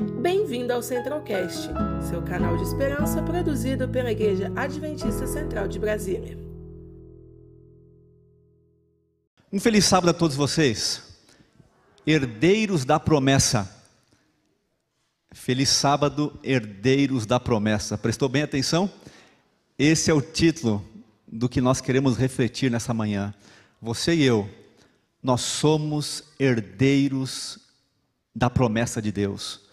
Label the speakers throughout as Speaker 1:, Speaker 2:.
Speaker 1: Bem-vindo ao Centralcast, seu canal de esperança produzido pela Igreja Adventista Central de Brasília.
Speaker 2: Um feliz sábado a todos vocês, herdeiros da promessa. Feliz sábado, herdeiros da promessa. Prestou bem atenção? Esse é o título do que nós queremos refletir nessa manhã. Você e eu, nós somos herdeiros da promessa de Deus.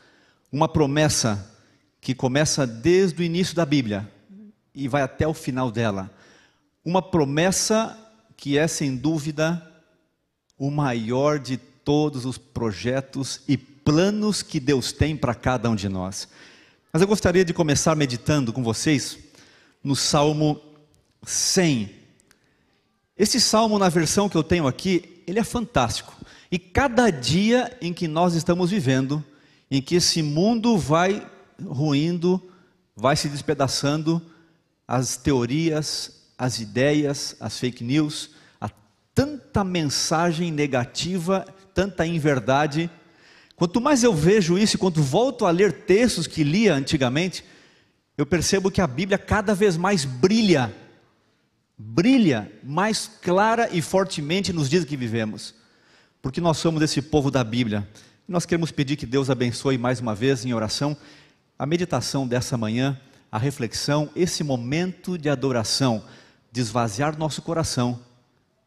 Speaker 2: Uma promessa que começa desde o início da Bíblia e vai até o final dela. Uma promessa que é sem dúvida o maior de todos os projetos e planos que Deus tem para cada um de nós. Mas eu gostaria de começar meditando com vocês no Salmo 100. Esse salmo, na versão que eu tenho aqui, ele é fantástico. E cada dia em que nós estamos vivendo, em que esse mundo vai ruindo, vai se despedaçando, as teorias, as ideias, as fake news, há tanta mensagem negativa, tanta inverdade. Quanto mais eu vejo isso, quanto volto a ler textos que lia antigamente, eu percebo que a Bíblia cada vez mais brilha, brilha mais clara e fortemente nos dias que vivemos porque nós somos esse povo da Bíblia. Nós queremos pedir que Deus abençoe mais uma vez em oração a meditação dessa manhã, a reflexão, esse momento de adoração, de nosso coração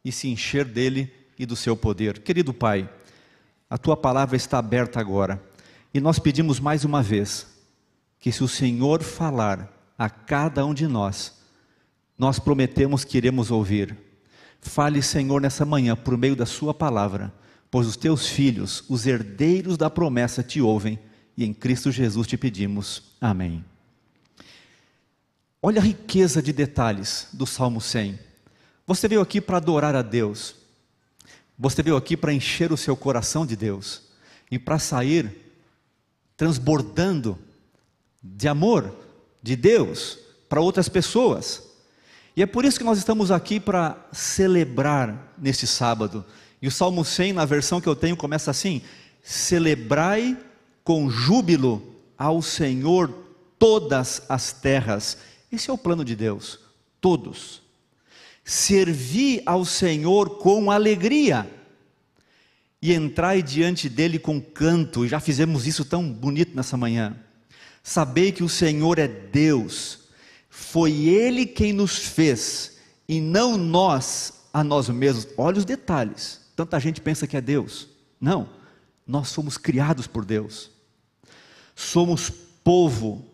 Speaker 2: e se encher dele e do seu poder. Querido Pai, a tua palavra está aberta agora e nós pedimos mais uma vez que, se o Senhor falar a cada um de nós, nós prometemos que iremos ouvir. Fale, Senhor, nessa manhã por meio da Sua palavra pois os teus filhos, os herdeiros da promessa, te ouvem, e em Cristo Jesus te pedimos. Amém. Olha a riqueza de detalhes do Salmo 100. Você veio aqui para adorar a Deus, você veio aqui para encher o seu coração de Deus, e para sair transbordando de amor de Deus para outras pessoas. E é por isso que nós estamos aqui para celebrar neste sábado e o Salmo 100, na versão que eu tenho, começa assim: Celebrai com júbilo ao Senhor todas as terras. Esse é o plano de Deus, todos. Servi ao Senhor com alegria e entrai diante dele com canto. Já fizemos isso tão bonito nessa manhã. Sabei que o Senhor é Deus, foi Ele quem nos fez e não nós a nós mesmos. Olha os detalhes. Tanta gente pensa que é Deus. Não, nós somos criados por Deus. Somos povo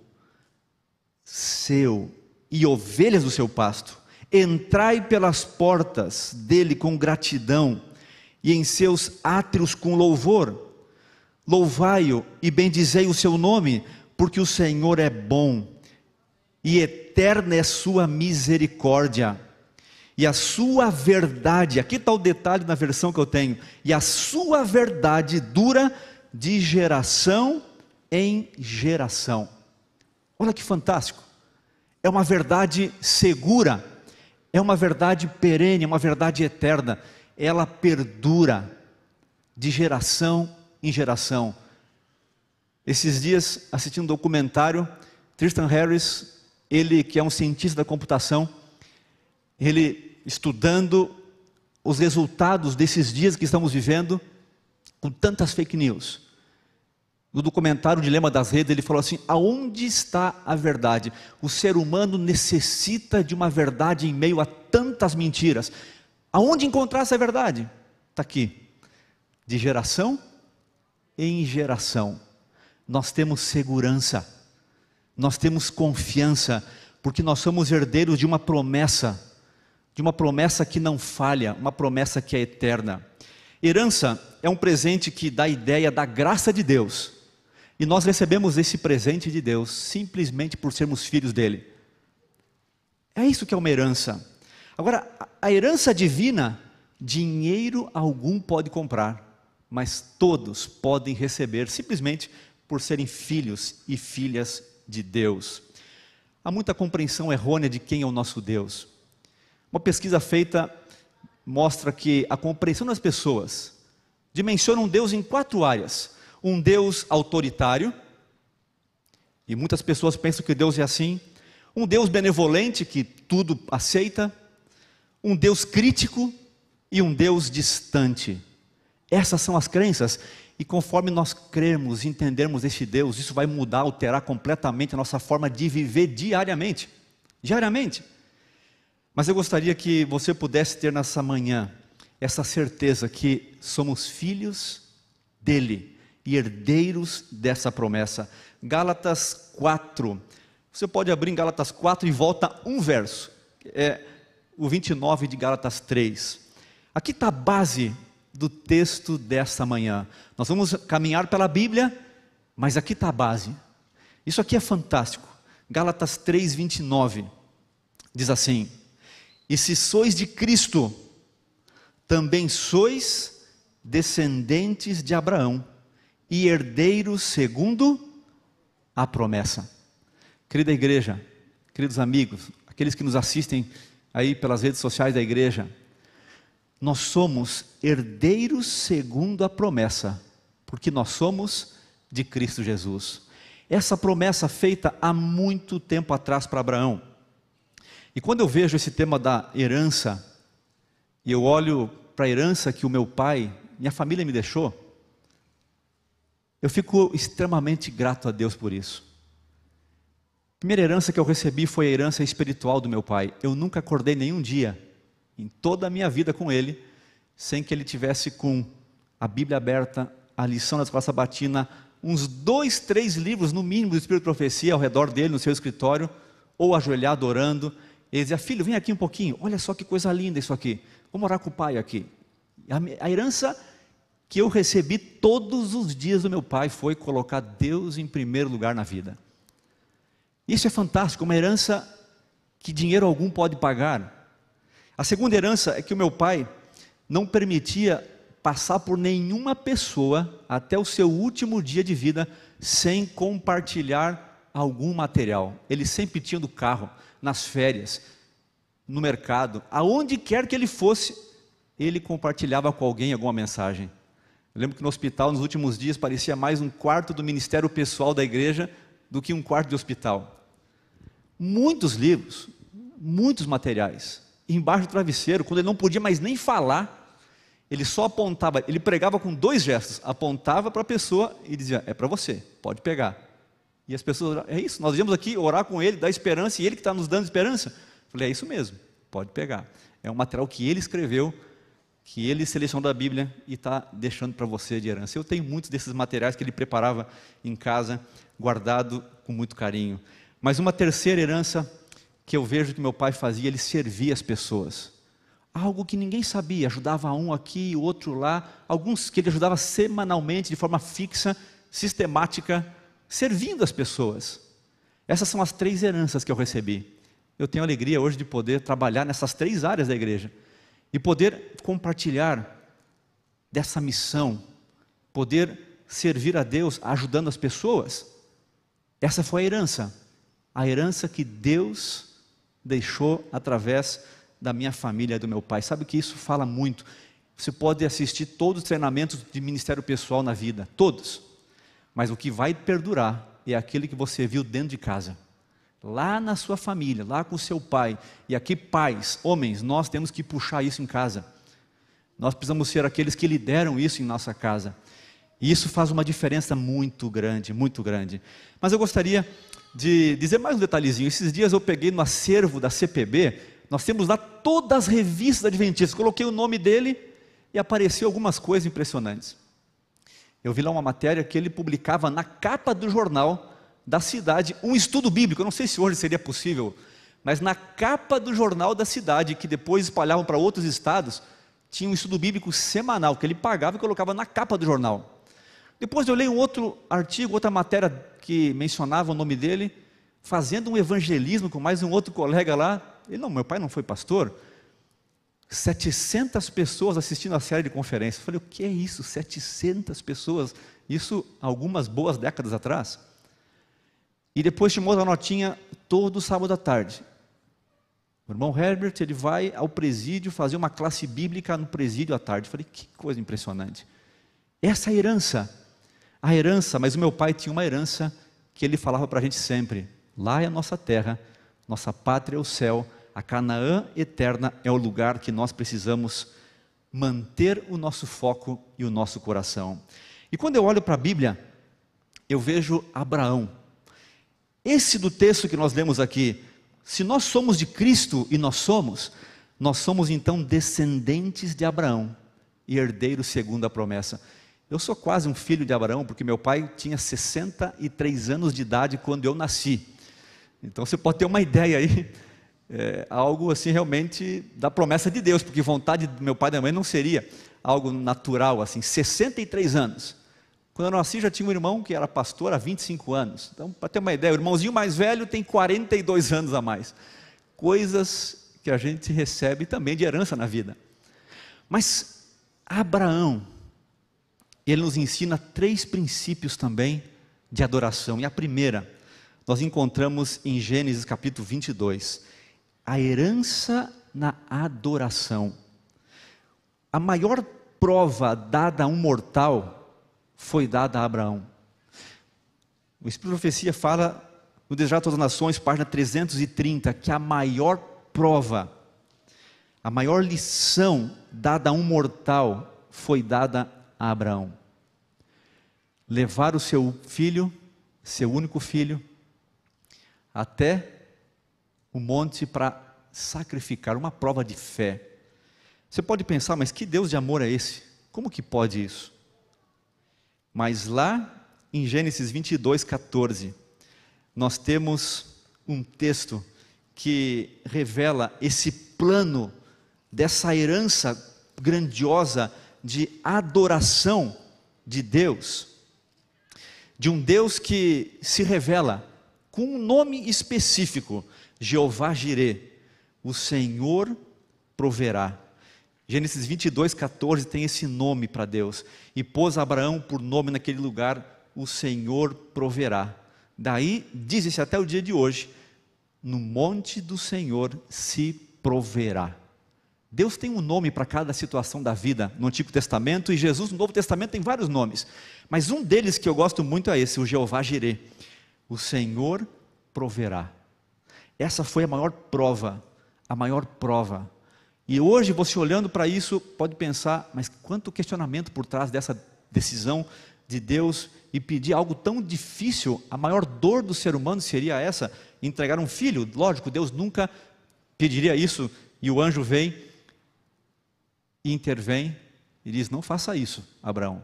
Speaker 2: seu e ovelhas do seu pasto. Entrai pelas portas dele com gratidão e em seus átrios com louvor. Louvai-o e bendizei o seu nome, porque o Senhor é bom e eterna é sua misericórdia e a sua verdade, aqui está o detalhe na versão que eu tenho, e a sua verdade dura de geração em geração. Olha que fantástico! É uma verdade segura, é uma verdade perene, é uma verdade eterna, ela perdura de geração em geração. Esses dias, assistindo um documentário, Tristan Harris, ele que é um cientista da computação, ele estudando os resultados desses dias que estamos vivendo com tantas fake news. No documentário Dilema das Redes, ele falou assim: aonde está a verdade? O ser humano necessita de uma verdade em meio a tantas mentiras. Aonde encontrar essa verdade? Está aqui. De geração em geração, nós temos segurança, nós temos confiança, porque nós somos herdeiros de uma promessa de uma promessa que não falha, uma promessa que é eterna. Herança é um presente que dá a ideia da graça de Deus. E nós recebemos esse presente de Deus simplesmente por sermos filhos dele. É isso que é uma herança. Agora, a herança divina, dinheiro algum pode comprar, mas todos podem receber simplesmente por serem filhos e filhas de Deus. Há muita compreensão errônea de quem é o nosso Deus. Uma pesquisa feita mostra que a compreensão das pessoas dimensiona um Deus em quatro áreas: um Deus autoritário, E muitas pessoas pensam que Deus é assim: um Deus benevolente que tudo aceita, um Deus crítico e um Deus distante. Essas são as crenças. E conforme nós cremos e entendermos esse Deus, isso vai mudar, alterar completamente a nossa forma de viver diariamente. Diariamente. Mas eu gostaria que você pudesse ter nessa manhã essa certeza que somos filhos dele e herdeiros dessa promessa. Gálatas 4. Você pode abrir em Gálatas 4 e volta um verso. É o 29 de Gálatas 3. Aqui está a base do texto dessa manhã. Nós vamos caminhar pela Bíblia, mas aqui está a base. Isso aqui é fantástico. Gálatas 3, 29 diz assim: E se sois de Cristo, também sois descendentes de Abraão e herdeiros segundo a promessa. Querida igreja, queridos amigos, aqueles que nos assistem aí pelas redes sociais da igreja, nós somos herdeiros segundo a promessa, porque nós somos de Cristo Jesus. Essa promessa feita há muito tempo atrás para Abraão. E quando eu vejo esse tema da herança, e eu olho para a herança que o meu pai, minha família me deixou, eu fico extremamente grato a Deus por isso. A primeira herança que eu recebi foi a herança espiritual do meu pai. Eu nunca acordei nenhum dia em toda a minha vida com ele, sem que ele tivesse com a Bíblia aberta, a lição da escola sabatina, uns dois, três livros no mínimo do Espírito de Profecia ao redor dele, no seu escritório, ou ajoelhado orando. Ele dizia: Filho, vem aqui um pouquinho, olha só que coisa linda isso aqui. Vou morar com o pai aqui. A, herança que eu recebi todos os dias do meu pai foi colocar Deus em primeiro lugar na vida. Isso é fantástico, uma herança que dinheiro algum pode pagar. A segunda herança é que o meu pai não permitia passar por nenhuma pessoa até o seu último dia de vida sem compartilhar algum material. Ele sempre tinha no carro, nas férias, no mercado, aonde quer que ele fosse, ele compartilhava com alguém alguma mensagem. Eu lembro que no hospital, nos últimos dias, parecia mais um quarto do ministério pessoal da igreja do que um quarto de hospital. Muitos livros, muitos materiais embaixo do travesseiro, quando ele não podia mais nem falar, ele só apontava, ele pregava com dois gestos, apontava para a pessoa e dizia: É para você, pode pegar. E as pessoas, é isso, nós viemos aqui orar com ele, dar esperança, e ele que está nos dando esperança. Eu falei: É isso mesmo, pode pegar. É um material que ele escreveu, que ele selecionou da Bíblia e está deixando para você de herança. Eu tenho muitos desses materiais que ele preparava em casa, guardado com muito carinho. Mas uma terceira herança que eu vejo que meu pai fazia, ele servia as pessoas. Algo que ninguém sabia, ajudava um aqui, outro lá, alguns que ele ajudava semanalmente, de forma fixa, sistemática, servindo as pessoas. Essas são as três heranças que eu recebi. Eu tenho alegria hoje de poder trabalhar nessas três áreas da igreja e poder compartilhar dessa missão, poder servir a Deus ajudando as pessoas. Essa foi a herança, a herança que Deus deixou através da minha família e do meu pai. Sabe que isso fala muito. Você pode assistir todos os treinamentos de ministério pessoal na vida, todos. Mas o que vai perdurar é aquele que você viu dentro de casa. Lá na sua família, lá com seu pai. E aqui, pais, homens, nós temos que puxar isso em casa. Nós precisamos ser aqueles que lideram isso em nossa casa. E isso faz uma diferença muito grande, muito grande. Mas eu gostaria de dizer mais um detalhezinho. Esses dias eu peguei no acervo da CPB, nós temos lá todas as revistas adventistas. Coloquei o nome dele e apareceu algumas coisas impressionantes. Eu vi lá uma matéria que ele publicava na capa do jornal da cidade um estudo bíblico. Eu não sei se hoje seria possível, mas na capa do jornal da cidade, que depois espalhavam para outros estados, tinha um estudo bíblico semanal que ele pagava e colocava na capa do jornal. Depois eu leio um outro artigo, outra matéria que mencionava o nome dele, fazendo um evangelismo com mais um outro colega lá. Ele, não, meu pai não foi pastor. 700 pessoas assistindo a série de conferências. Eu falei, o que é isso? 700 pessoas? Isso algumas boas décadas atrás. E depois chamou a notinha todo sábado à tarde. O irmão Herbert, ele vai ao presídio fazer uma classe bíblica no presídio à tarde. Eu falei, que coisa impressionante. Essa herança a herança, mas o meu pai tinha uma herança que ele falava para a gente sempre: lá é a nossa terra, nossa pátria é o céu, a Canaã eterna é o lugar que nós precisamos manter o nosso foco e o nosso coração. E quando eu olho para a Bíblia, eu vejo Abraão. Esse do texto que nós lemos aqui, se nós somos de Cristo e nós somos, nós somos então descendentes de Abraão e herdeiros segundo a promessa. Eu sou quase um filho de Abraão, porque meu pai tinha 63 anos de idade quando eu nasci. Então você pode ter uma ideia aí, é, algo assim realmente da promessa de Deus, porque vontade do meu pai e da mãe não seria algo natural assim, 63 anos. Quando eu nasci já tinha um irmão que era pastor há 25 anos. Então, para ter uma ideia, o irmãozinho mais velho tem 42 anos a mais. Coisas que a gente recebe também de herança na vida. Mas Abraão, ele nos ensina três princípios também de adoração. E a primeira, nós encontramos em Gênesis capítulo 22, a herança na adoração. A maior prova dada a um mortal foi dada a Abraão. O Espírito de Profecia fala no Desejar Todas as Nações, página 330, que a maior prova, a maior lição dada a um mortal foi dada a Abraão. Levar o seu filho, seu único filho, até o monte para sacrificar, uma prova de fé. Você pode pensar, mas que Deus de amor é esse? Como que pode isso? Mas lá em Gênesis 22, 14, nós temos um texto que revela esse plano dessa herança grandiosa de adoração de Deus, de um Deus que se revela com um nome específico, Jeová Jireh, o Senhor proverá. Gênesis 22, 14 tem esse nome para Deus. E pôs Abraão por nome naquele lugar, o Senhor proverá. Daí, diz-se até o dia de hoje, no monte do Senhor se proverá. Deus tem um nome para cada situação da vida no Antigo Testamento e Jesus no Novo Testamento tem vários nomes. Mas um deles que eu gosto muito é esse, o Jeová Jireh. O Senhor proverá. Essa foi a maior prova, a maior prova e hoje você olhando para isso pode pensar, mas quanto questionamento por trás dessa decisão de Deus e pedir algo tão difícil, a maior dor do ser humano seria essa, entregar um filho. Lógico, Deus nunca pediria isso, e o anjo vem e intervém e diz: Não faça isso, Abraão.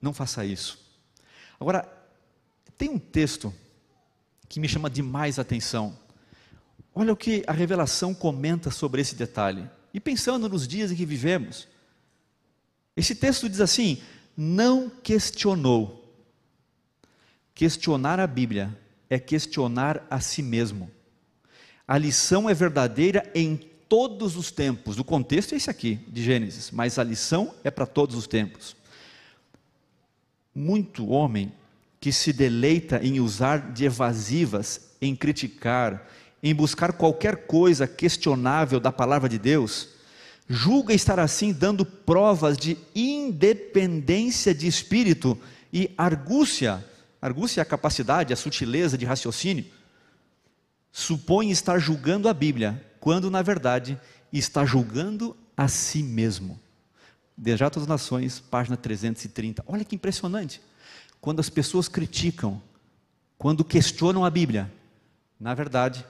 Speaker 2: Não faça isso. Agora, tem um texto que me chama demais a atenção. Olha o que a revelação comenta sobre esse detalhe. E pensando nos dias em que vivemos, esse texto diz assim: não questionou. Questionar a Bíblia é questionar a si mesmo. A lição é verdadeira em todos os tempos. O contexto é esse aqui, de Gênesis, mas a lição é para todos os tempos. Muito homem que se deleita em usar de evasivas, em criticar, em buscar qualquer coisa questionável da palavra de Deus, julga estar assim dando provas de independência de espírito e argúcia, argúcia é a capacidade, a sutileza de raciocínio, supõe estar julgando a Bíblia, quando na verdade está julgando a si mesmo. Desejar todas as nações, página 330. Olha que impressionante. Quando as pessoas criticam, quando questionam a Bíblia, na verdade,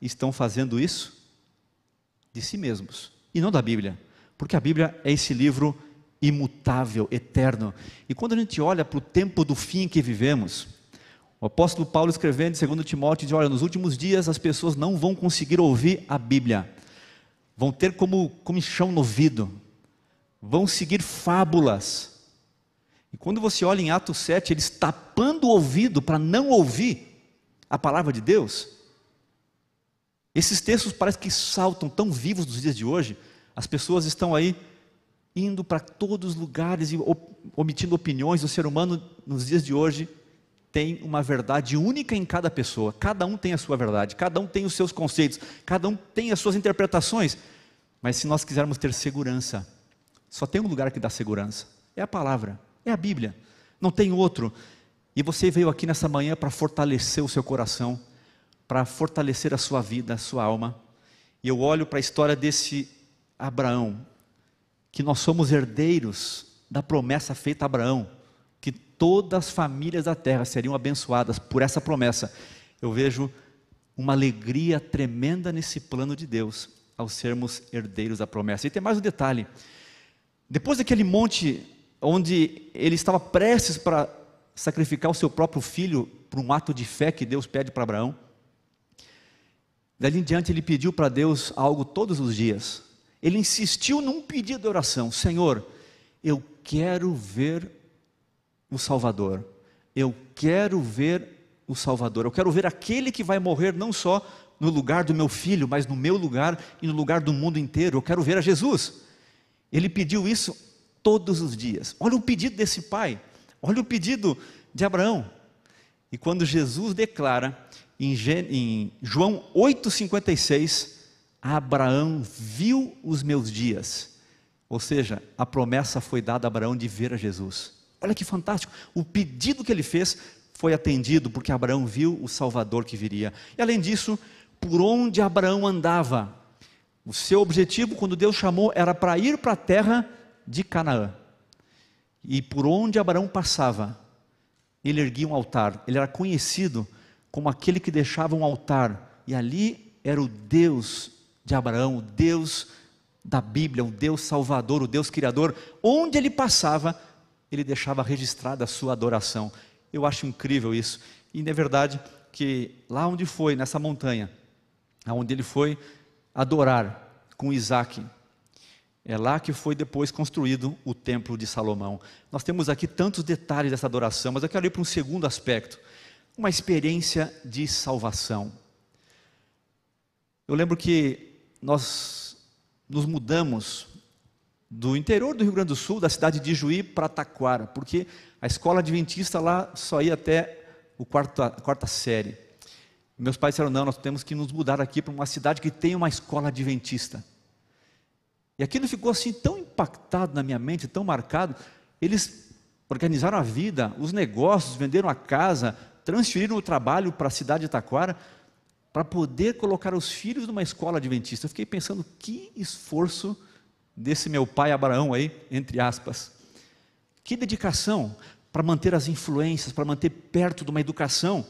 Speaker 2: estão fazendo isso de si mesmos e não da Bíblia, porque a Bíblia é esse livro imutável, eterno. E quando a gente olha para o tempo do fim que vivemos, o apóstolo Paulo escrevendo em 2 Timóteo diz: Olha, nos últimos dias as pessoas não vão conseguir ouvir a Bíblia, vão ter como comichão no ouvido, vão seguir fábulas. E quando você olha em Atos 7, eles tapando o ouvido para não ouvir a palavra de Deus, esses textos parecem que saltam tão vivos dos dias de hoje. As pessoas estão aí indo para todos os lugares e omitindo opiniões. O ser humano, nos dias de hoje, tem uma verdade única em cada pessoa. Cada um tem a sua verdade, cada um tem os seus conceitos, cada um tem as suas interpretações. Mas se nós quisermos ter segurança, só tem um lugar que dá segurança: é a palavra, é a Bíblia. Não tem outro. E você veio aqui nessa manhã para fortalecer o seu coração, para fortalecer a sua vida, a sua alma. E eu olho para a história desse Abraão, que nós somos herdeiros da promessa feita a Abraão, que todas as famílias da terra seriam abençoadas por essa promessa. Eu vejo uma alegria tremenda nesse plano de Deus ao sermos herdeiros da promessa. E tem mais um detalhe: depois daquele monte onde ele estava prestes para sacrificar o seu próprio filho por um ato de fé que Deus pede para Abraão, dali em diante ele pediu para Deus algo todos os dias. Ele insistiu num pedido de oração: Senhor, eu quero ver o Salvador. Eu quero ver o Salvador. Eu quero ver aquele que vai morrer não só no lugar do meu filho, mas no meu lugar e no lugar do mundo inteiro. Eu quero ver a Jesus. Ele pediu isso todos os dias. Olha o pedido desse pai. Olha o pedido de Abraão. E quando Jesus declara em João 8,56, Abraão viu os meus dias. Ou seja, a promessa foi dada a Abraão de ver a Jesus. Olha que fantástico. O pedido que ele fez foi atendido porque Abraão viu o Salvador que viria. E além disso, por onde Abraão andava, o seu objetivo, quando Deus chamou, era para ir para a terra de Canaã. E por onde Abraão passava, ele erguia um altar. Ele era conhecido como aquele que deixava um altar. E ali era o Deus de Abraão, o Deus da Bíblia, o Deus Salvador, o Deus Criador. Onde ele passava, ele deixava registrada a sua adoração. Eu acho incrível isso. E é verdade que lá onde foi, nessa montanha, aonde ele foi adorar com Isaac, é lá que foi depois construído o templo de Salomão. Nós temos aqui tantos detalhes dessa adoração, mas eu quero ir para um segundo aspecto, uma experiência de salvação. Eu lembro que nós nos mudamos do interior do Rio Grande do Sul, da cidade de Juí, para Taquara, porque a escola adventista lá só ia até o quarto, a quarta série. Meus pais disseram: não, nós temos que nos mudar aqui para uma cidade que tem uma escola adventista. E aquilo ficou assim tão impactado na minha mente, tão marcado. Eles organizaram a vida, os negócios, venderam a casa, transferiram o trabalho para a cidade de Taquara, para poder colocar os filhos numa escola adventista. Eu fiquei pensando que esforço desse meu pai Abraão aí, entre aspas. Que dedicação para manter as influências, para manter perto de uma educação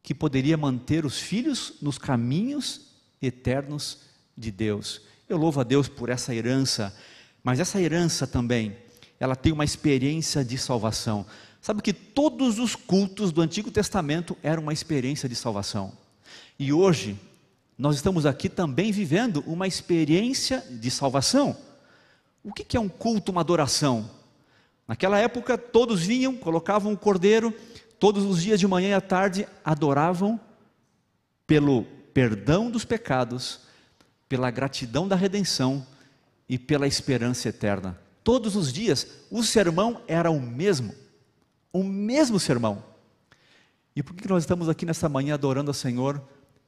Speaker 2: que poderia manter os filhos nos caminhos eternos de Deus. Eu louvo a Deus por essa herança, mas essa herança também, ela tem uma experiência de salvação. Sabe que todos os cultos do Antigo Testamento eram uma experiência de salvação. E hoje, nós estamos aqui também vivendo uma experiência de salvação. O que é um culto, uma adoração? Naquela época, todos vinham, colocavam o cordeiro, todos os dias de manhã e à tarde adoravam pelo perdão dos pecados pela gratidão da redenção e pela esperança eterna. Todos os dias, o sermão era o mesmo, o mesmo sermão. E por que nós estamos aqui nessa manhã adorando ao Senhor?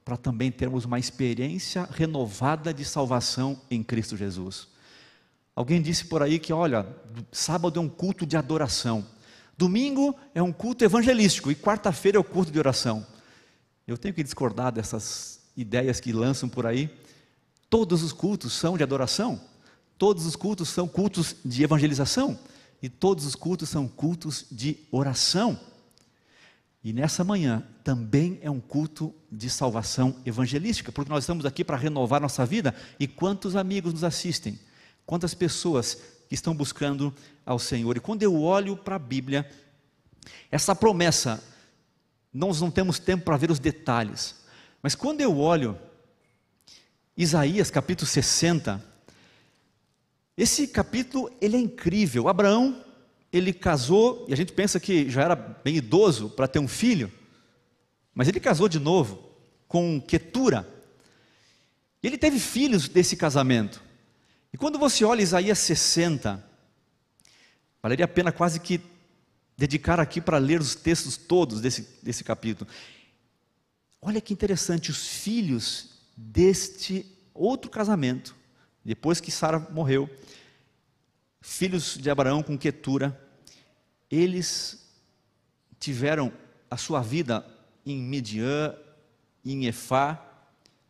Speaker 2: Para também termos uma experiência renovada de salvação em Cristo Jesus. Alguém disse por aí que, olha, sábado é um culto de adoração, domingo é um culto evangelístico e quarta-feira é o culto de oração. Eu tenho que discordar dessas ideias que lançam por aí, Todos os cultos são de adoração, todos os cultos são cultos de evangelização, e todos os cultos são cultos de oração. E nessa manhã também é um culto de salvação evangelística, porque nós estamos aqui para renovar nossa vida. E quantos amigos nos assistem? Quantas pessoas que estão buscando ao Senhor? E quando eu olho para a Bíblia, essa promessa, nós não temos tempo para ver os detalhes, mas quando eu olho Isaías capítulo 60. Esse capítulo ele é incrível. Abraão, ele casou, e a gente pensa que já era bem idoso para ter um filho, mas ele casou de novo com Ketura. Ele teve filhos desse casamento. E quando você olha Isaías 60, valeria a pena quase que dedicar aqui para ler os textos todos desse, desse capítulo. Olha que interessante, os filhos deste outro casamento, depois que Sara morreu, filhos de Abraão com Quetura, eles tiveram a sua vida em Midian, em Efá,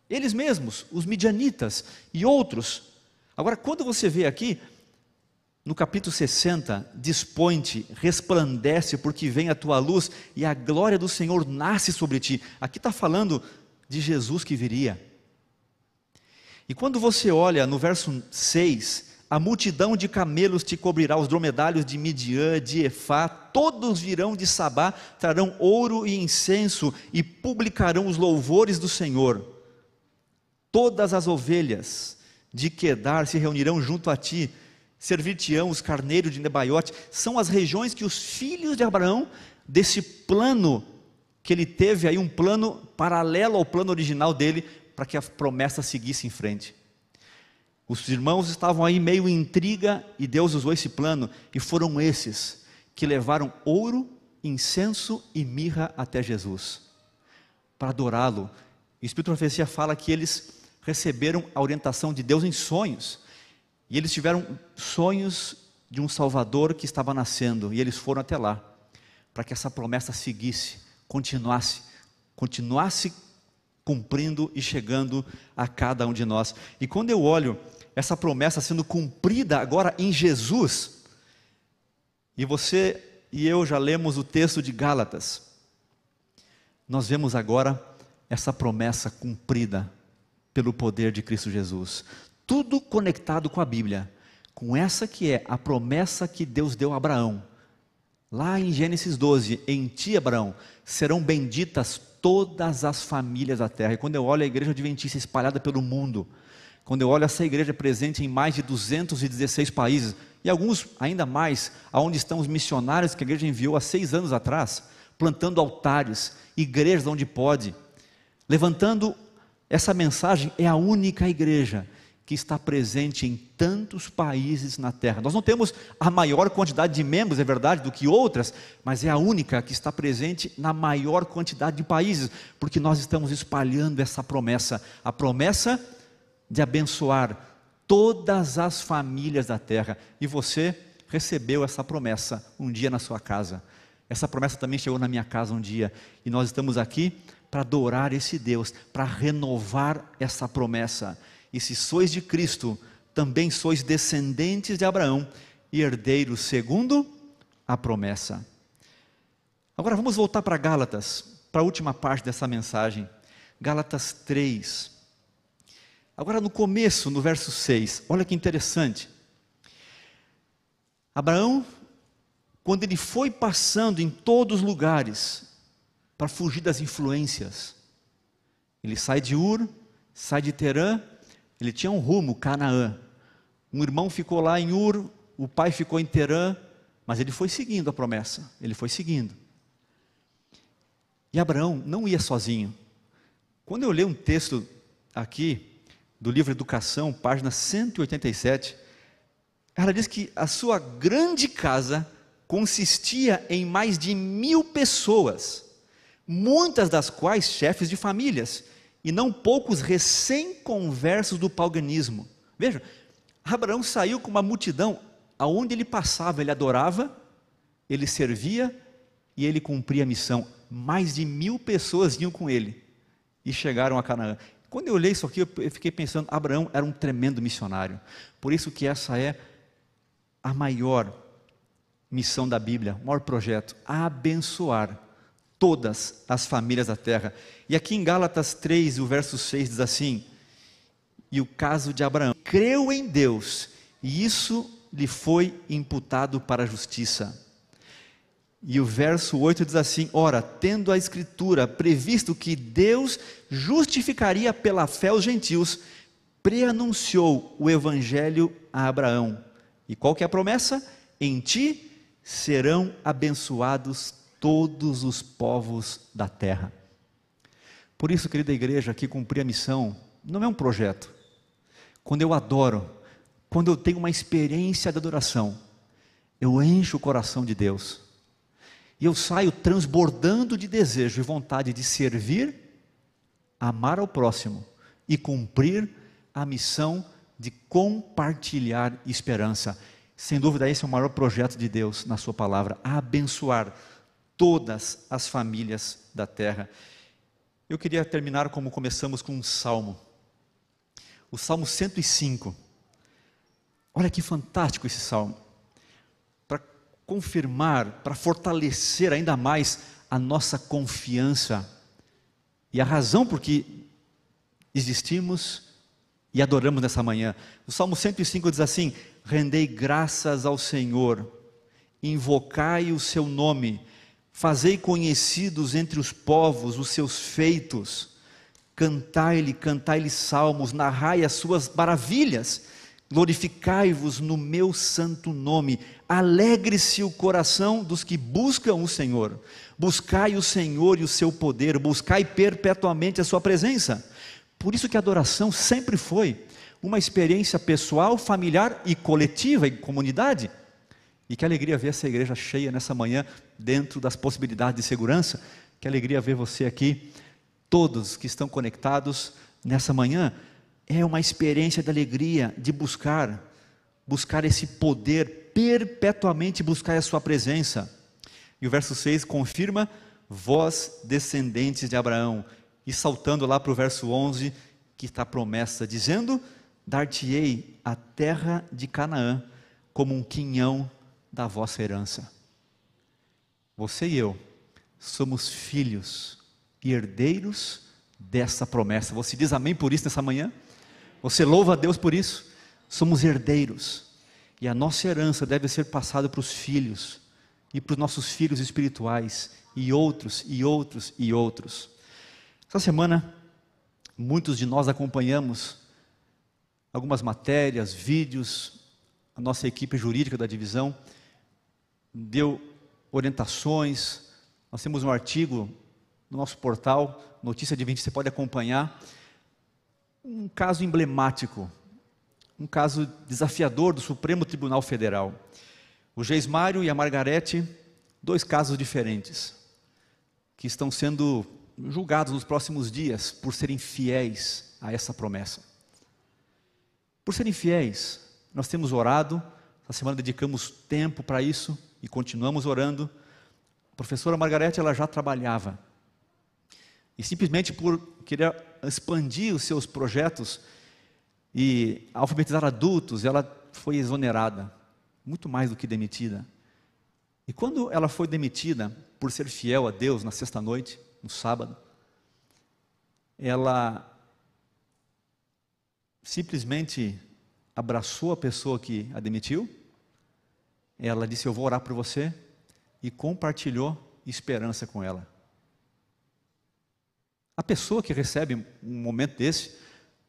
Speaker 2: eles mesmos, os midianitas e outros. Agora, quando você vê aqui, no capítulo 60, dispõe-te, resplandece, porque vem a tua luz e a glória do Senhor nasce sobre ti. Aqui está falando de Jesus que viria. E quando você olha no verso 6, a multidão de camelos te cobrirá, os dromedários de Midian, de Efá, todos virão de Sabá, trarão ouro e incenso e publicarão os louvores do Senhor. Todas as ovelhas de Quedar se reunirão junto a ti, servir-te-ão os carneiros de Nebaiote, são as regiões que os filhos de Abraão, desse plano que ele teve aí, um plano paralelo ao plano original dele, para que a promessa seguisse em frente. Os irmãos estavam aí meio em intriga e Deus usou esse plano, e foram esses que levaram ouro, incenso e mirra até Jesus, para adorá-lo. O Espírito de Profecia fala que eles receberam a orientação de Deus em sonhos. E eles tiveram sonhos de um Salvador que estava nascendo, e eles foram até lá, para que essa promessa seguisse, continuasse, continuasse cumprindo e chegando a cada um de nós. E quando eu olho essa promessa sendo cumprida agora em Jesus, e você e eu já lemos o texto de Gálatas, nós vemos agora essa promessa cumprida pelo poder de Cristo Jesus tudo conectado com a Bíblia, com essa que é a promessa que Deus deu a Abraão. Lá em Gênesis 12, em ti, Abraão, serão benditas todas as famílias da terra. E quando eu olho a igreja adventista espalhada pelo mundo, quando eu olho essa igreja presente em mais de 216 países, e alguns ainda mais, aonde estão os missionários que a igreja enviou há seis anos atrás, plantando altares, igrejas onde pode, levantando essa mensagem, é a única igreja que está presente em tantos países na Terra. Nós não temos a maior quantidade de membros, é verdade, do que outras, mas é a única que está presente na maior quantidade de países, porque nós estamos espalhando essa promessa a promessa de abençoar todas as famílias da terra. E você recebeu essa promessa um dia na sua casa. Essa promessa também chegou na minha casa um dia, e nós estamos aqui para adorar esse Deus, para renovar essa promessa. E se sois de Cristo, também sois descendentes de Abraão e herdeiros segundo a promessa. Agora vamos voltar para Gálatas, para a última parte dessa mensagem. Gálatas 3. Agora no começo, no verso 6, olha que interessante. Abraão, quando ele foi passando em todos os lugares para fugir das influências, ele sai de Ur, sai de Terã ele tinha um rumo, Canaã. Um irmão ficou lá em Ur, o pai ficou em Terã, mas ele foi seguindo a promessa, ele foi seguindo. E Abraão não ia sozinho. Quando eu leio um texto aqui, do livro Educação, página 187, ela diz que a sua grande casa consistia em mais de mil pessoas, muitas das quais chefes de famílias e não poucos recém-conversos do paganismo. Veja, Abraão saiu com uma multidão, aonde ele passava, ele adorava, ele servia e ele cumpria a missão. Mais de mil pessoas iam com ele e chegaram a Canaã. Quando eu olhei isso aqui, eu fiquei pensando, Abraão era um tremendo missionário. Por isso que essa é a maior missão da Bíblia, o maior projeto, abençoar todas as famílias da terra. E aqui em Gálatas 3, o verso 6 diz assim: E o caso de Abraão, creu em Deus, e isso lhe foi imputado para a justiça. E o verso 8 diz assim: Ora, tendo a Escritura previsto que Deus justificaria pela fé os gentios, preanunciou o Evangelho a Abraão. E qual que é a promessa? Em ti serão abençoados todos os povos da terra. Por isso, querida igreja, que cumprir a missão não é um projeto. Quando eu adoro, quando eu tenho uma experiência de adoração, eu encho o coração de Deus. E eu saio transbordando de desejo e vontade de servir, amar ao próximo e cumprir a missão de compartilhar esperança. Sem dúvida, esse é o maior projeto de Deus na Sua palavra: abençoar todas as famílias da terra. Eu queria terminar como começamos com um salmo. O Salmo 105. Olha que fantástico esse salmo. Para confirmar, para fortalecer ainda mais a nossa confiança e a razão por que existimos e adoramos nessa manhã. O Salmo 105 diz assim: Rendei graças ao Senhor, invocai o seu nome, fazei conhecidos entre os povos os seus feitos, cantai-lhe, cantai-lhe salmos, narrai as suas maravilhas, glorificai-vos no meu santo nome, alegre-se o coração dos que buscam o Senhor, buscai o Senhor e o seu poder, buscai perpetuamente a sua presença. Por isso que a adoração sempre foi uma experiência pessoal, familiar e coletiva, em comunidade. E que alegria ver essa igreja cheia nessa manhã, dentro das possibilidades de segurança. Que alegria ver você aqui, todos que estão conectados nessa manhã. É uma experiência de alegria, de buscar, buscar esse poder, perpetuamente buscar a sua presença. E o verso 6 confirma: vós, descendentes de Abraão. E saltando lá para o verso 11, que está a promessa, dizendo: Dar-te-ei a terra de Canaã como um quinhão da vossa herança. Você e eu somos filhos e herdeiros dessa promessa. Você diz amém por isso nessa manhã? Você louva a Deus por isso? Somos herdeiros. E a nossa herança deve ser passada para os filhos e para os nossos filhos espirituais e outros e outros e outros. Essa semana muitos de nós acompanhamos algumas matérias, vídeos, a nossa equipe jurídica da divisão deu orientações. Nós temos um artigo no nosso portal, Notícia de 20, você pode acompanhar. Um caso emblemático, um caso desafiador do Supremo Tribunal Federal. O Geismário e a Margarete, dois casos diferentes, que estão sendo julgados nos próximos dias por serem fiéis a essa promessa. Por serem fiéis, nós temos orado, essa semana dedicamos tempo para isso, e continuamos orando. A professora Margarete ela já trabalhava. E simplesmente por querer expandir os seus projetos e alfabetizar adultos, ela foi exonerada, muito mais do que demitida. E quando ela foi demitida por ser fiel a Deus na sexta-noite, no sábado, ela simplesmente abraçou a pessoa que a demitiu ela disse: Eu vou orar por você, e compartilhou esperança com ela. A pessoa que recebe um momento desse,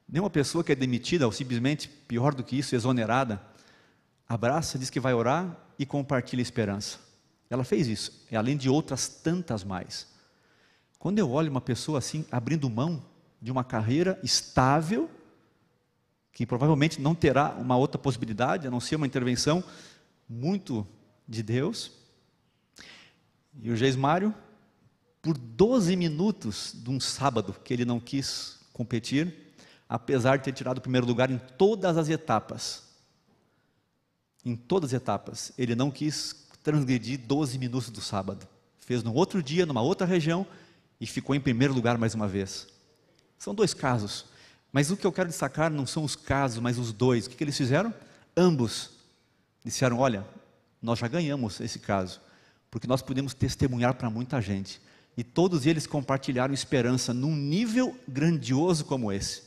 Speaker 2: nem uma pessoa que é demitida ou simplesmente, pior do que isso, exonerada, abraça, diz que vai orar e compartilha esperança. Ela fez isso, além de outras tantas mais. Quando eu olho uma pessoa assim, abrindo mão de uma carreira estável, que provavelmente não terá uma outra possibilidade, a não ser uma intervenção muito de Deus. E o Geismário, por 12 minutos de um sábado que ele não quis competir, apesar de ter tirado o primeiro lugar em todas as etapas, em todas as etapas, ele não quis transgredir 12 minutos do sábado. Fez no outro dia, numa outra região, e ficou em primeiro lugar mais uma vez. São dois casos. Mas o que eu quero destacar não são os casos, mas os dois. O que, que eles fizeram? Ambos disseram: Olha, nós já ganhamos esse caso, porque nós podemos testemunhar para muita gente. E todos eles compartilharam esperança num nível grandioso como esse.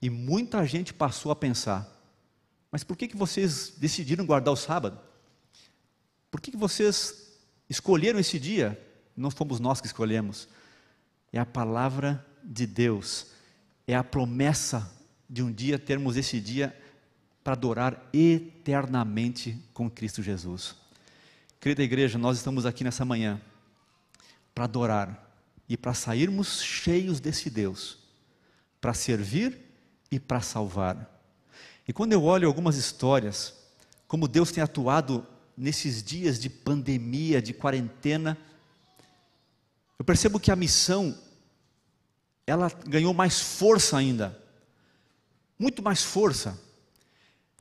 Speaker 2: E muita gente passou a pensar: mas por que, que vocês decidiram guardar o sábado? Por que, que vocês escolheram esse dia? Não fomos nós que escolhemos. É a palavra de Deus, é a promessa de um dia termos esse dia para adorar eternamente com Cristo Jesus. Querida igreja, nós estamos aqui nessa manhã para adorar e para sairmos cheios desse Deus, para servir e para salvar. E quando eu olho algumas histórias, como Deus tem atuado nesses dias de pandemia, de quarentena, eu percebo que a missão ela ganhou mais força ainda. Muito mais força.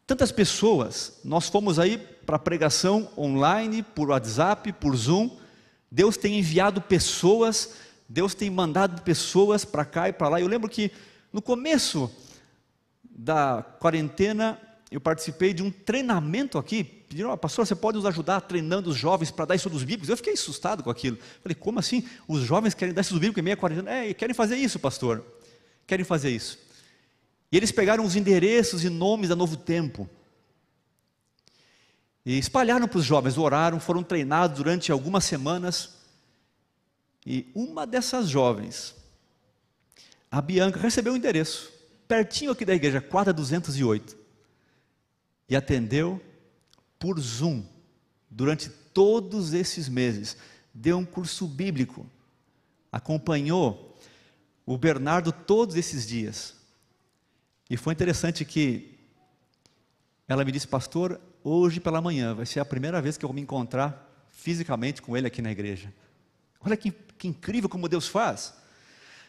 Speaker 2: Tantas pessoas, nós fomos aí para pregação online, por WhatsApp, por Zoom, Deus tem enviado pessoas, Deus tem mandado pessoas para cá e para lá. Eu lembro que no começo da quarentena, eu participei de um treinamento aqui. Pediram, oh, pastor, você pode nos ajudar treinando os jovens para dar estudos bíblicos? Eu fiquei assustado com aquilo. Falei, como assim? Os jovens querem dar estudos bíblicos em meia quarentena? É, querem fazer isso, pastor. Querem fazer isso. E eles pegaram os endereços e nomes da Novo Tempo. E espalharam para os jovens, oraram, foram treinados durante algumas semanas. E uma dessas jovens, a Bianca, recebeu o um endereço, pertinho aqui da igreja, quadra 208. E atendeu por Zoom durante todos esses meses. Deu um curso bíblico. Acompanhou o Bernardo todos esses dias. E foi interessante que ela me disse, pastor, hoje pela manhã vai ser a primeira vez que eu vou me encontrar fisicamente com ele aqui na igreja. Olha que, que incrível como Deus faz.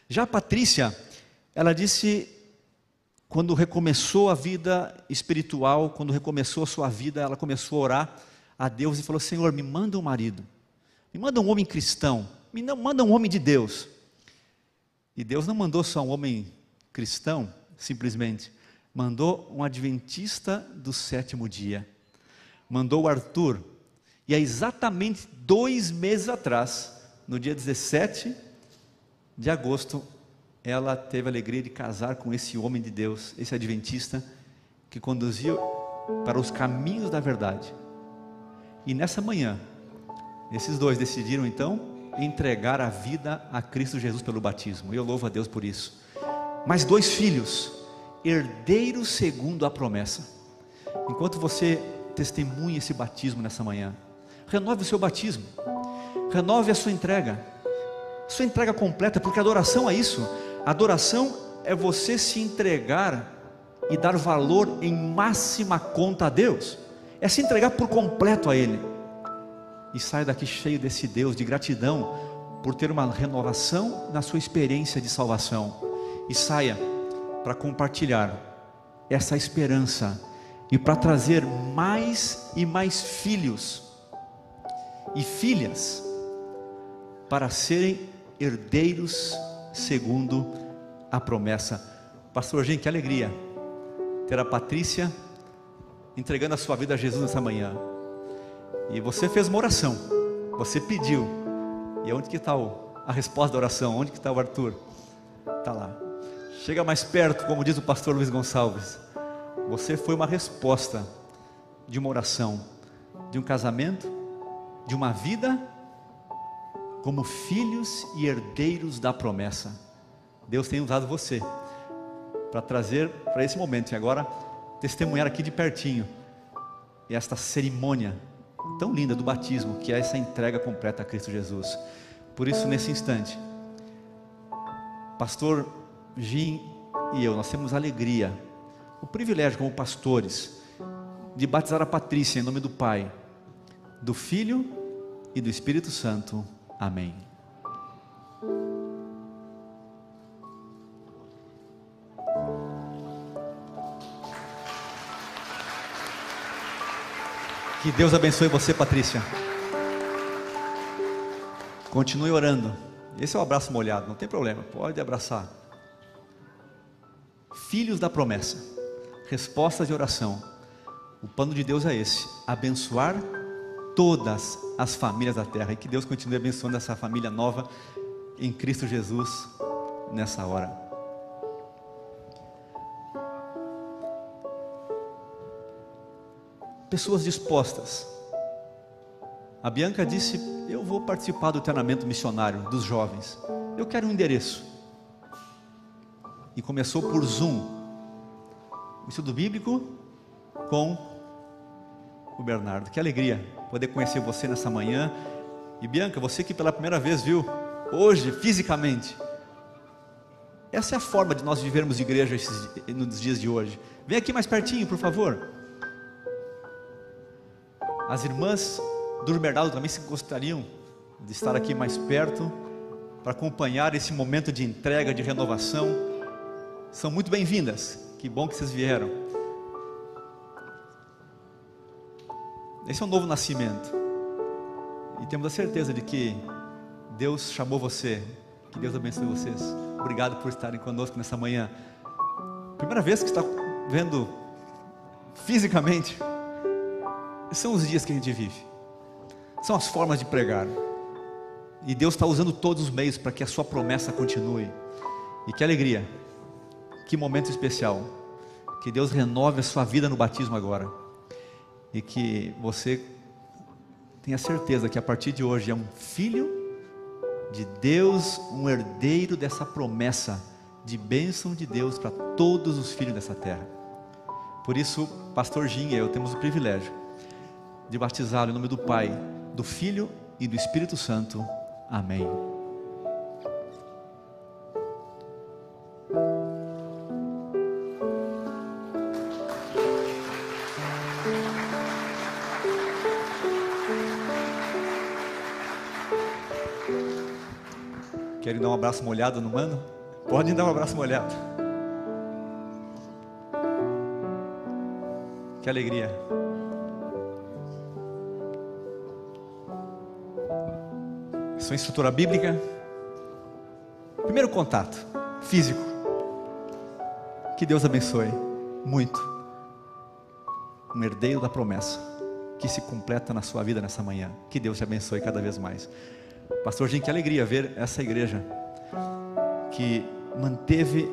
Speaker 2: Já a Patrícia, ela disse, quando recomeçou a vida espiritual, quando recomeçou a sua vida, ela começou a orar a Deus e falou: Senhor, me manda um marido, me manda um homem cristão, me manda um homem de Deus. E Deus não mandou só um homem cristão, simplesmente, mandou um adventista do sétimo dia mandou o Arthur, e é exatamente dois meses atrás, no dia 17 de agosto, ela teve a alegria de casar com esse homem de Deus, esse adventista, que conduziu para os caminhos da verdade. E nessa manhã, esses dois decidiram então entregar a vida a Cristo Jesus pelo batismo. E eu louvo a Deus por isso. Mas dois filhos, herdeiros segundo a promessa. Enquanto você testemunhe esse batismo nessa manhã. Renove o seu batismo. Renove a sua entrega. Sua entrega completa, porque adoração é isso. Adoração é você se entregar e dar valor em máxima conta a Deus. É se entregar por completo a Ele. E sai daqui cheio desse Deus, de gratidão por ter uma renovação na sua experiência de salvação. E saia para compartilhar essa esperança e para trazer mais e mais filhos e filhas para serem herdeiros segundo a promessa. Pastor gente, que alegria ter a Patrícia entregando a sua vida a Jesus nessa manhã. E você fez uma oração, você pediu. E onde que está a resposta da oração? Onde que está o Arthur? Está lá. Chega mais perto, como diz o pastor Luiz Gonçalves. Você foi uma resposta de uma oração, de um casamento, de uma vida como filhos e herdeiros da promessa. Deus tem usado você para trazer para esse momento e agora testemunhar aqui de pertinho esta cerimônia tão linda do batismo, que é essa entrega completa a Cristo Jesus. Por isso, nesse instante, Pastor Jim e eu, nós temos alegria o privilégio como pastores de batizar a Patrícia em nome do Pai, do Filho e do Espírito Santo. Amém. Que Deus abençoe você, Patrícia. Continue orando. Esse é o abraço molhado, não tem problema, pode abraçar. Filhos da promessa respostas de oração. O plano de Deus é esse: abençoar todas as famílias da terra. E que Deus continue abençoando essa família nova em Cristo Jesus nessa hora. Pessoas dispostas. A Bianca disse: Eu vou participar do treinamento missionário dos jovens. Eu quero um endereço. E começou por Zoom estudo bíblico com o Bernardo. Que alegria poder conhecer você nessa manhã. E Bianca, você que pela primeira vez viu hoje, fisicamente. Essa é a forma de nós vivermos igreja esses, nos dias de hoje. Vem aqui mais pertinho, por favor. As irmãs do Bernardo também se gostariam de estar aqui mais perto para acompanhar esse momento de entrega, de renovação. São muito bem-vindas. Que bom que vocês vieram. Esse é um novo nascimento. E temos a certeza de que Deus chamou você. Que Deus abençoe vocês. Obrigado por estarem conosco nessa manhã. Primeira vez que está vendo fisicamente. São os dias que a gente vive. São as formas de pregar. E Deus está usando todos os meios para que a sua promessa continue. E que alegria. Que momento especial. Que Deus renove a sua vida no batismo agora. E que você tenha certeza que a partir de hoje é um filho de Deus, um herdeiro dessa promessa de bênção de Deus para todos os filhos dessa terra. Por isso, pastor Jim e eu temos o privilégio de batizá-lo em nome do Pai, do Filho e do Espírito Santo. Amém. Abraço molhado no mano? Podem dar um abraço molhado. Que alegria. Sua estrutura bíblica. Primeiro contato físico. Que Deus abençoe muito. Um herdeiro da promessa que se completa na sua vida nessa manhã. Que Deus te abençoe cada vez mais. Pastor Jim, que alegria ver essa igreja que manteve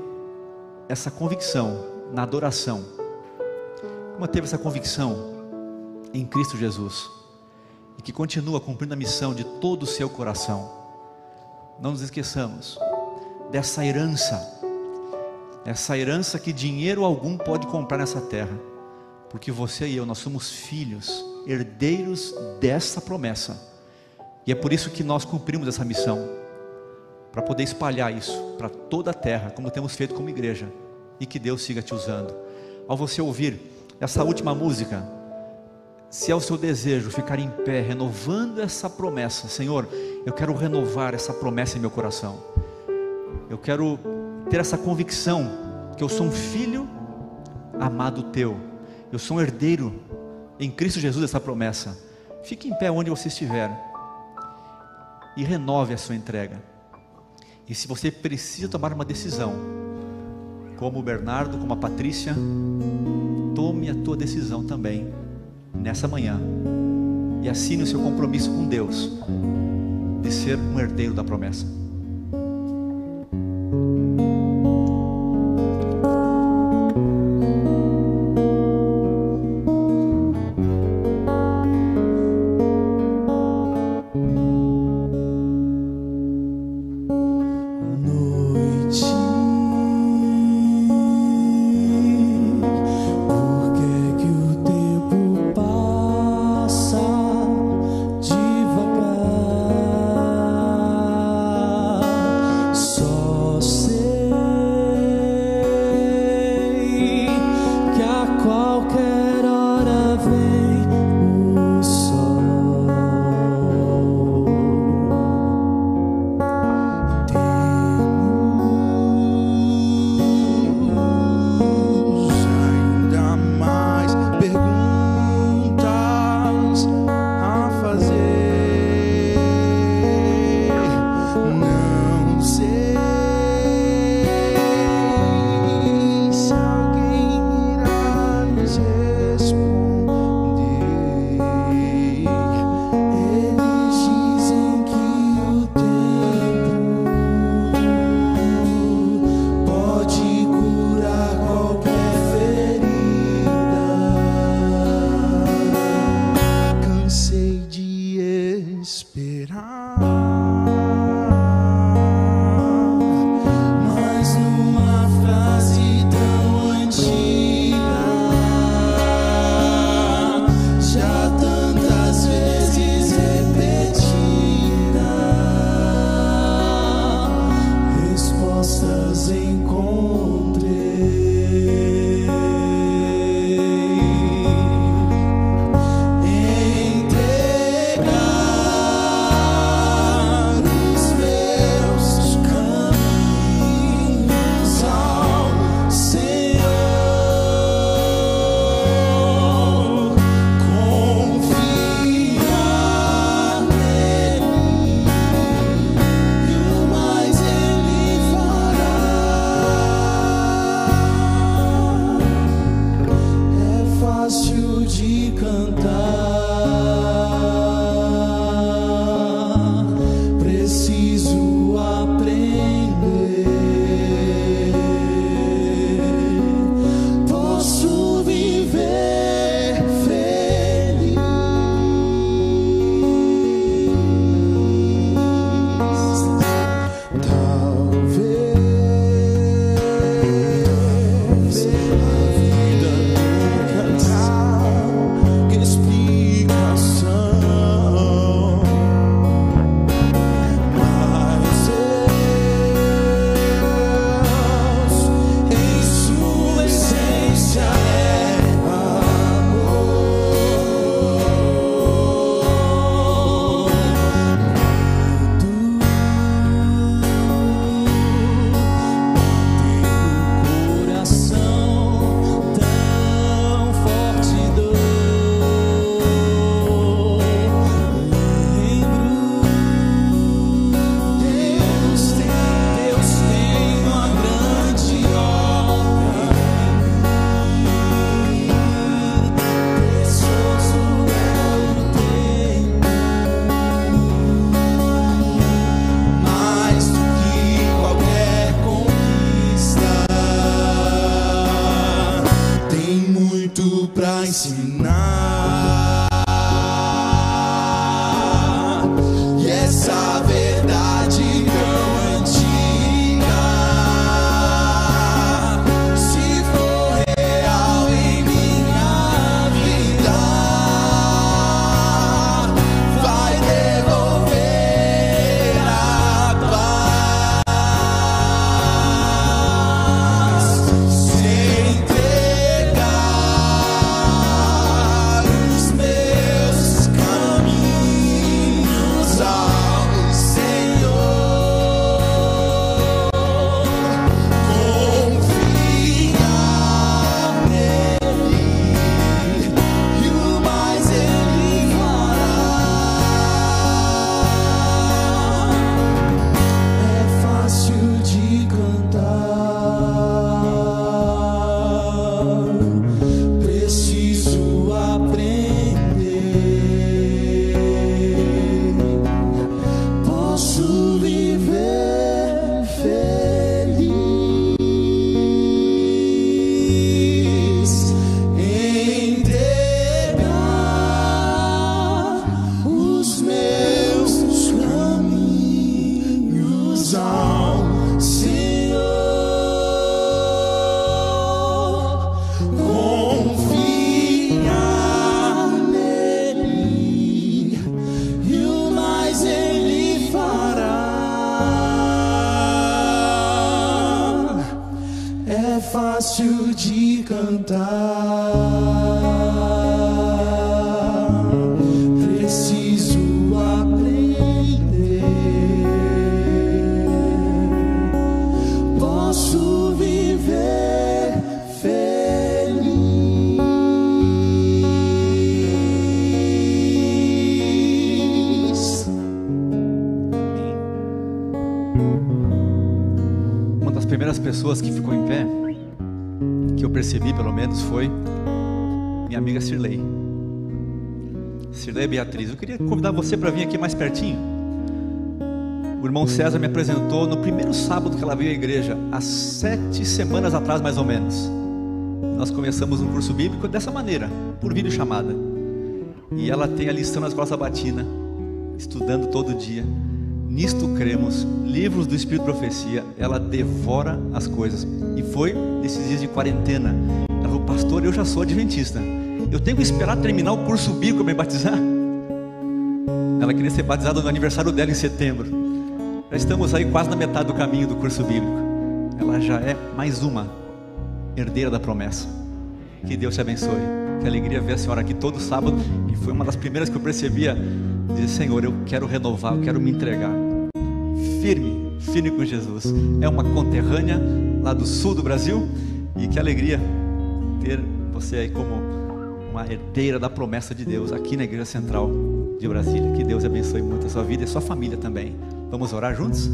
Speaker 2: essa convicção na adoração, manteve essa convicção em Cristo Jesus e que continua cumprindo a missão de todo o seu coração. Não nos esqueçamos dessa herança, essa herança que dinheiro algum pode comprar nessa terra, porque você e eu, nós somos filhos, herdeiros dessa promessa e é por isso que nós cumprimos essa missão para poder espalhar isso para toda a terra, como temos feito como igreja, e que Deus siga te usando. Ao você ouvir essa última música, se é o seu desejo ficar em pé, renovando essa promessa, Senhor, eu quero renovar essa promessa em meu coração. Eu quero ter essa convicção que eu sou um filho amado teu. Eu sou um herdeiro em Cristo Jesus dessa promessa. Fique em pé onde você estiver e renove a sua entrega. E se você precisa tomar uma decisão, como o Bernardo, como a Patrícia, tome a tua decisão também nessa manhã e assine o seu compromisso com Deus de ser um herdeiro da promessa. Pessoas que ficou em pé, que eu percebi pelo menos, foi minha amiga Sirley. Sirley Beatriz, eu queria convidar você para vir aqui mais pertinho. O irmão César me apresentou no primeiro sábado que ela veio à igreja, há sete semanas atrás mais ou menos. Nós começamos um curso bíblico dessa maneira, por vídeo chamada. E ela tem a lição na escola sabatina, estudando todo dia. Nisto cremos, livros do Espírito Profecia, ela devora as coisas. E foi nesses dias de quarentena. Ela falou, pastor, eu já sou adventista. Eu tenho que esperar terminar o curso bíblico para me batizar? Ela queria ser batizada no aniversário dela em setembro. Já estamos aí quase na metade do caminho do curso bíblico. Ela já é mais uma herdeira da promessa. Que Deus te abençoe. Que alegria ver a senhora aqui todo sábado. E foi uma das primeiras que eu percebia. Dizer, Senhor, eu quero renovar, eu quero me entregar firme, firme com Jesus. É uma conterrânea lá do sul do Brasil e que alegria ter você aí como uma herdeira da promessa de Deus aqui na Igreja Central de Brasília. Que Deus abençoe muito a sua vida e a sua família também. Vamos orar juntos?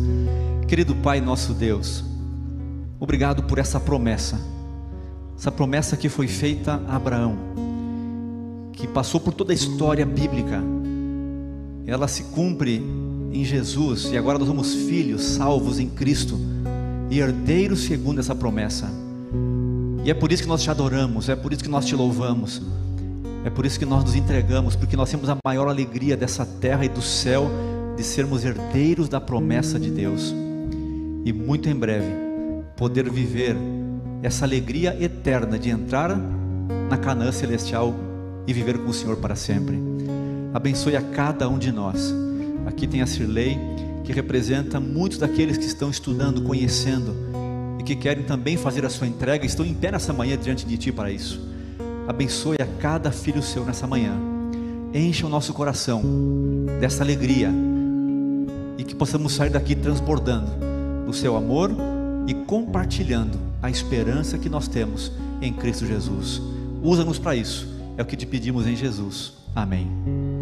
Speaker 2: Querido Pai, nosso Deus, obrigado por essa promessa. Essa promessa que foi feita a Abraão, que passou por toda a história bíblica. Ela se cumpre em Jesus e agora nós somos filhos salvos em Cristo e herdeiros segundo essa promessa. E é por isso que nós te adoramos, é por isso que nós te louvamos, é por isso que nós nos entregamos, porque nós temos a maior alegria dessa terra e do céu de sermos herdeiros da promessa de Deus. E muito em breve poder viver essa alegria eterna de entrar na Canaã celestial e viver com o Senhor para sempre. Abençoe a cada um de nós Aqui tem a Cirlei, que representa muitos daqueles que estão estudando, conhecendo e que querem também fazer a sua entrega, estão em pé nessa manhã diante de Ti para isso. Abençoe a cada filho seu nessa manhã. Encha o nosso coração dessa alegria e que possamos sair daqui transbordando do Seu amor e compartilhando a esperança que nós temos em Cristo Jesus. Usa-nos para isso. É o que te pedimos em Jesus. Amém.